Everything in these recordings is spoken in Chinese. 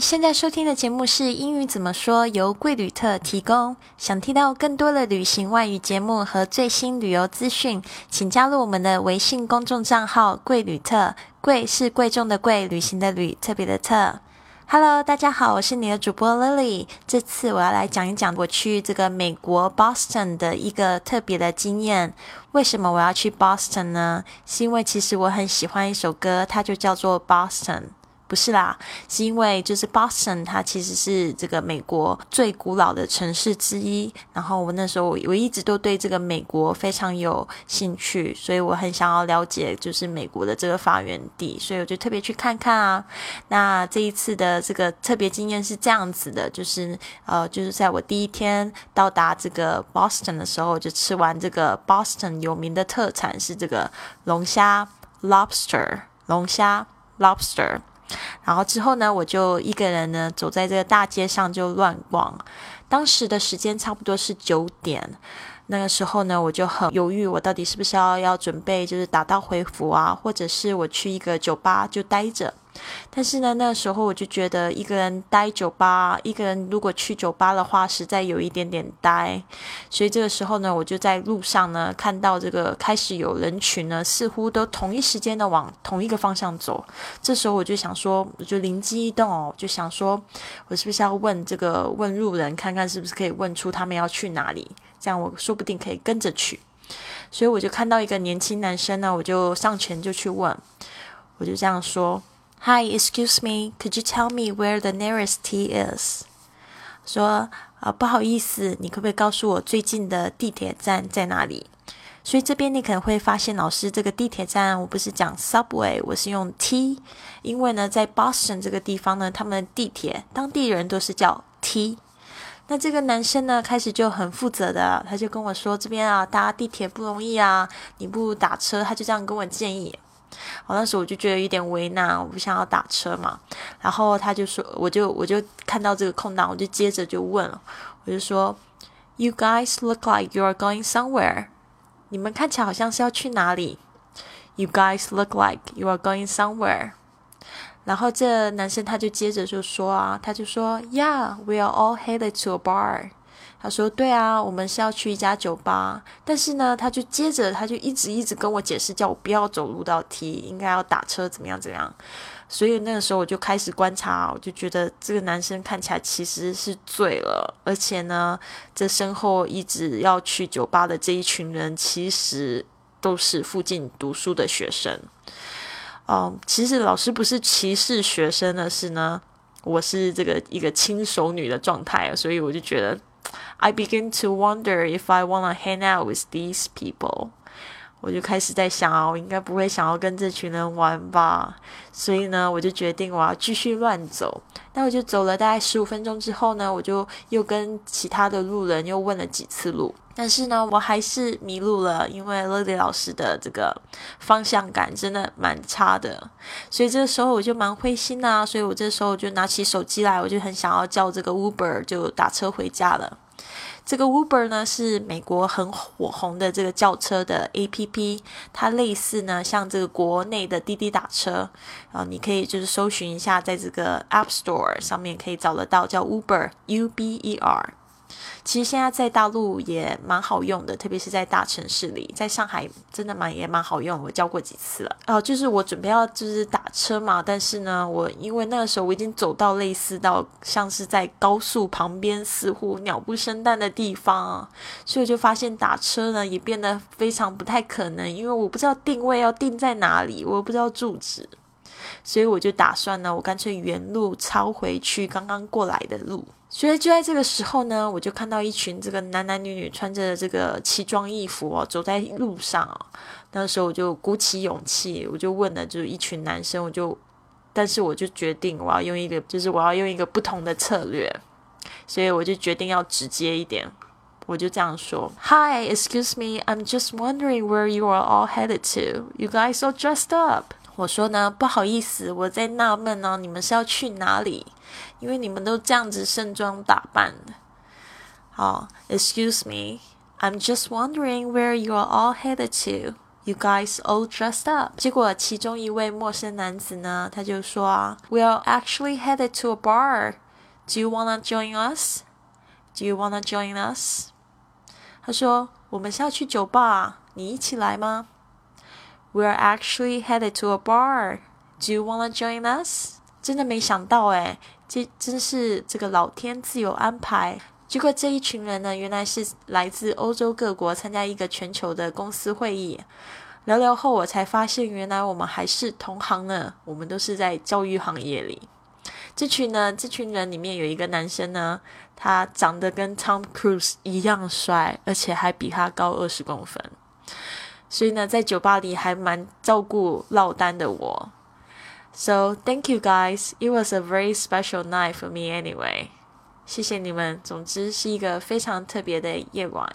现在收听的节目是英语怎么说，由贵旅特提供。想听到更多的旅行外语节目和最新旅游资讯，请加入我们的微信公众账号“贵旅特”。贵是贵重的贵，旅行的旅，特别的特。Hello，大家好，我是你的主播 Lily。这次我要来讲一讲我去这个美国 Boston 的一个特别的经验。为什么我要去 Boston 呢？是因为其实我很喜欢一首歌，它就叫做 Boston。不是啦，是因为就是 Boston，它其实是这个美国最古老的城市之一。然后我那时候我一直都对这个美国非常有兴趣，所以我很想要了解就是美国的这个发源地，所以我就特别去看看啊。那这一次的这个特别经验是这样子的，就是呃，就是在我第一天到达这个 Boston 的时候，我就吃完这个 Boston 有名的特产是这个龙虾 （lobster），龙虾 （lobster）。然后之后呢，我就一个人呢走在这个大街上就乱逛。当时的时间差不多是九点，那个时候呢，我就很犹豫，我到底是不是要要准备就是打道回府啊，或者是我去一个酒吧就待着。但是呢，那个时候我就觉得一个人待酒吧，一个人如果去酒吧的话，实在有一点点呆。所以这个时候呢，我就在路上呢，看到这个开始有人群呢，似乎都同一时间的往同一个方向走。这时候我就想说，我就灵机一动哦，就想说，我是不是要问这个问路人，看看是不是可以问出他们要去哪里？这样我说不定可以跟着去。所以我就看到一个年轻男生呢，我就上前就去问，我就这样说。Hi, excuse me. Could you tell me where the nearest T is? 说啊，不好意思，你可不可以告诉我最近的地铁站在哪里？所以这边你可能会发现，老师这个地铁站我不是讲 subway，我是用 T，因为呢，在 Boston 这个地方呢，他们地铁当地人都是叫 T。那这个男生呢，开始就很负责的，他就跟我说，这边啊搭地铁不容易啊，你不如打车，他就这样跟我建议。我当时我就觉得有点为难，我不想要打车嘛。然后他就说，我就我就看到这个空档，我就接着就问了，我就说，You guys look like you are going somewhere。你们看起来好像是要去哪里？You guys look like you are going somewhere。然后这男生他就接着就说啊，他就说，Yeah，we are all headed to a bar。他说：“对啊，我们是要去一家酒吧，但是呢，他就接着他就一直一直跟我解释，叫我不要走路到 T，应该要打车，怎么样怎么样。所以那个时候我就开始观察，我就觉得这个男生看起来其实是醉了，而且呢，这身后一直要去酒吧的这一群人，其实都是附近读书的学生。嗯，其实老师不是歧视学生的是呢，我是这个一个轻熟女的状态，所以我就觉得。” I begin to wonder if I wanna hang out with these people。我就开始在想啊，我应该不会想要跟这群人玩吧。所以呢，我就决定我要继续乱走。那我就走了大概十五分钟之后呢，我就又跟其他的路人又问了几次路。但是呢，我还是迷路了，因为 Lily 老师的这个方向感真的蛮差的。所以这个时候我就蛮灰心啊。所以我这时候就拿起手机来，我就很想要叫这个 Uber 就打车回家了。这个 Uber 呢是美国很火红的这个轿车的 APP，它类似呢像这个国内的滴滴打车，啊你可以就是搜寻一下，在这个 App Store 上面可以找得到叫 Uber U B E R。其实现在在大陆也蛮好用的，特别是在大城市里，在上海真的蛮也蛮好用，我教过几次了。哦，就是我准备要就是打车嘛，但是呢，我因为那个时候我已经走到类似到像是在高速旁边，似乎鸟不生蛋的地方，所以我就发现打车呢也变得非常不太可能，因为我不知道定位要定在哪里，我不知道住址。所以我就打算呢，我干脆原路抄回去刚刚过来的路。所以就在这个时候呢，我就看到一群这个男男女女穿着这个奇装异服哦，走在路上。那时候我就鼓起勇气，我就问了，就是一群男生，我就，但是我就决定我要用一个，就是我要用一个不同的策略。所以我就决定要直接一点，我就这样说：“Hi, excuse me, I'm just wondering where you are all headed to. You guys are dressed up.” 我说呢，不好意思，我在纳闷呢，你们是要去哪里？因为你们都这样子盛装打扮的。好，Excuse me, I'm just wondering where you are all headed to. You guys all dressed up。结果其中一位陌生男子呢，他就说啊，We are actually headed to a bar. Do you wanna join us? Do you wanna join us? 他说我们是要去酒吧，你一起来吗？We are actually headed to a bar. Do you wanna join us? 真的没想到诶，这真是这个老天自有安排。结果这一群人呢，原来是来自欧洲各国参加一个全球的公司会议。聊聊后，我才发现原来我们还是同行呢。我们都是在教育行业里。这群呢，这群人里面有一个男生呢，他长得跟 Tom Cruise 一样帅，而且还比他高二十公分。所以呢，在酒吧里还蛮照顾落单的我。So thank you guys. It was a very special night for me anyway. 谢谢你们。总之是一个非常特别的夜晚，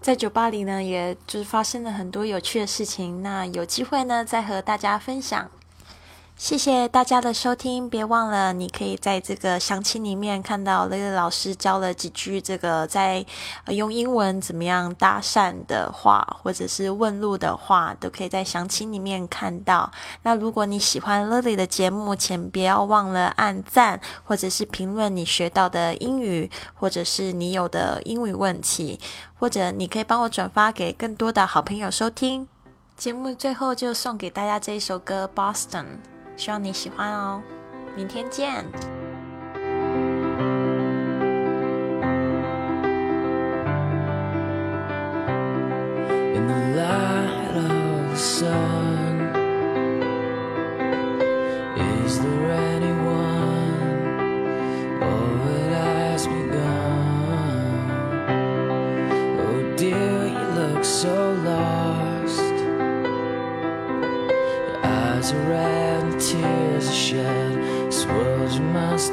在酒吧里呢，也就是发生了很多有趣的事情。那有机会呢，再和大家分享。谢谢大家的收听，别忘了你可以在这个详情里面看到雷雷老师教了几句这个在用英文怎么样搭讪的话，或者是问路的话，都可以在详情里面看到。那如果你喜欢 Lily 的节目，请不要忘了按赞，或者是评论你学到的英语，或者是你有的英语问题，或者你可以帮我转发给更多的好朋友收听。节目最后就送给大家这一首歌《Boston》。希望你喜欢哦，明天见。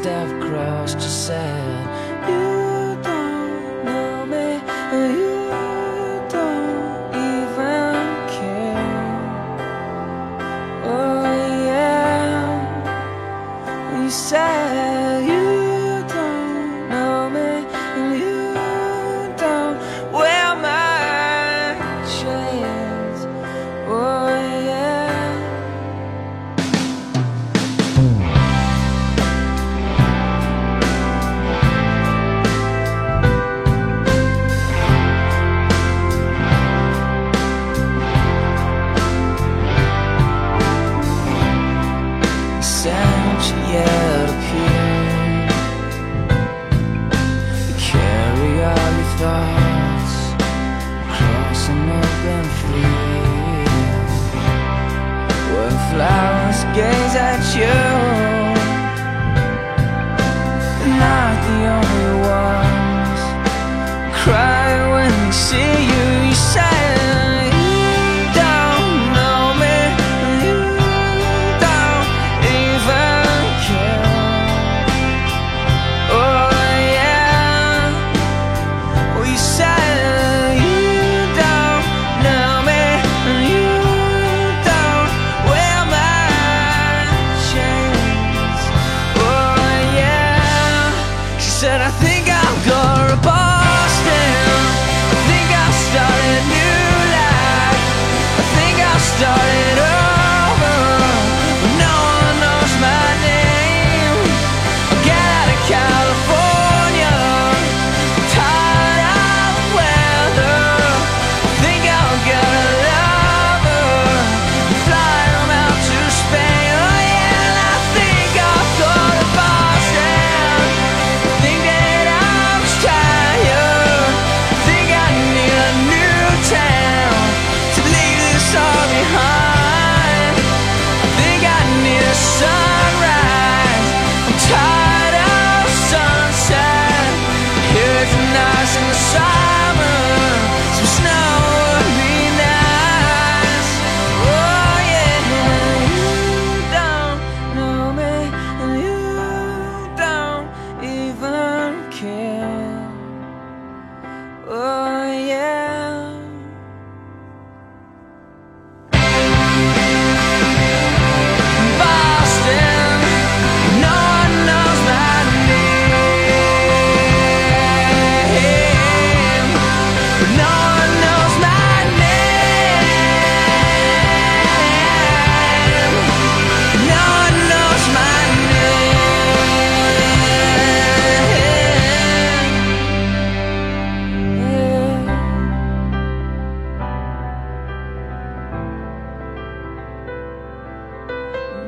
step across yourself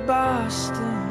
Boston.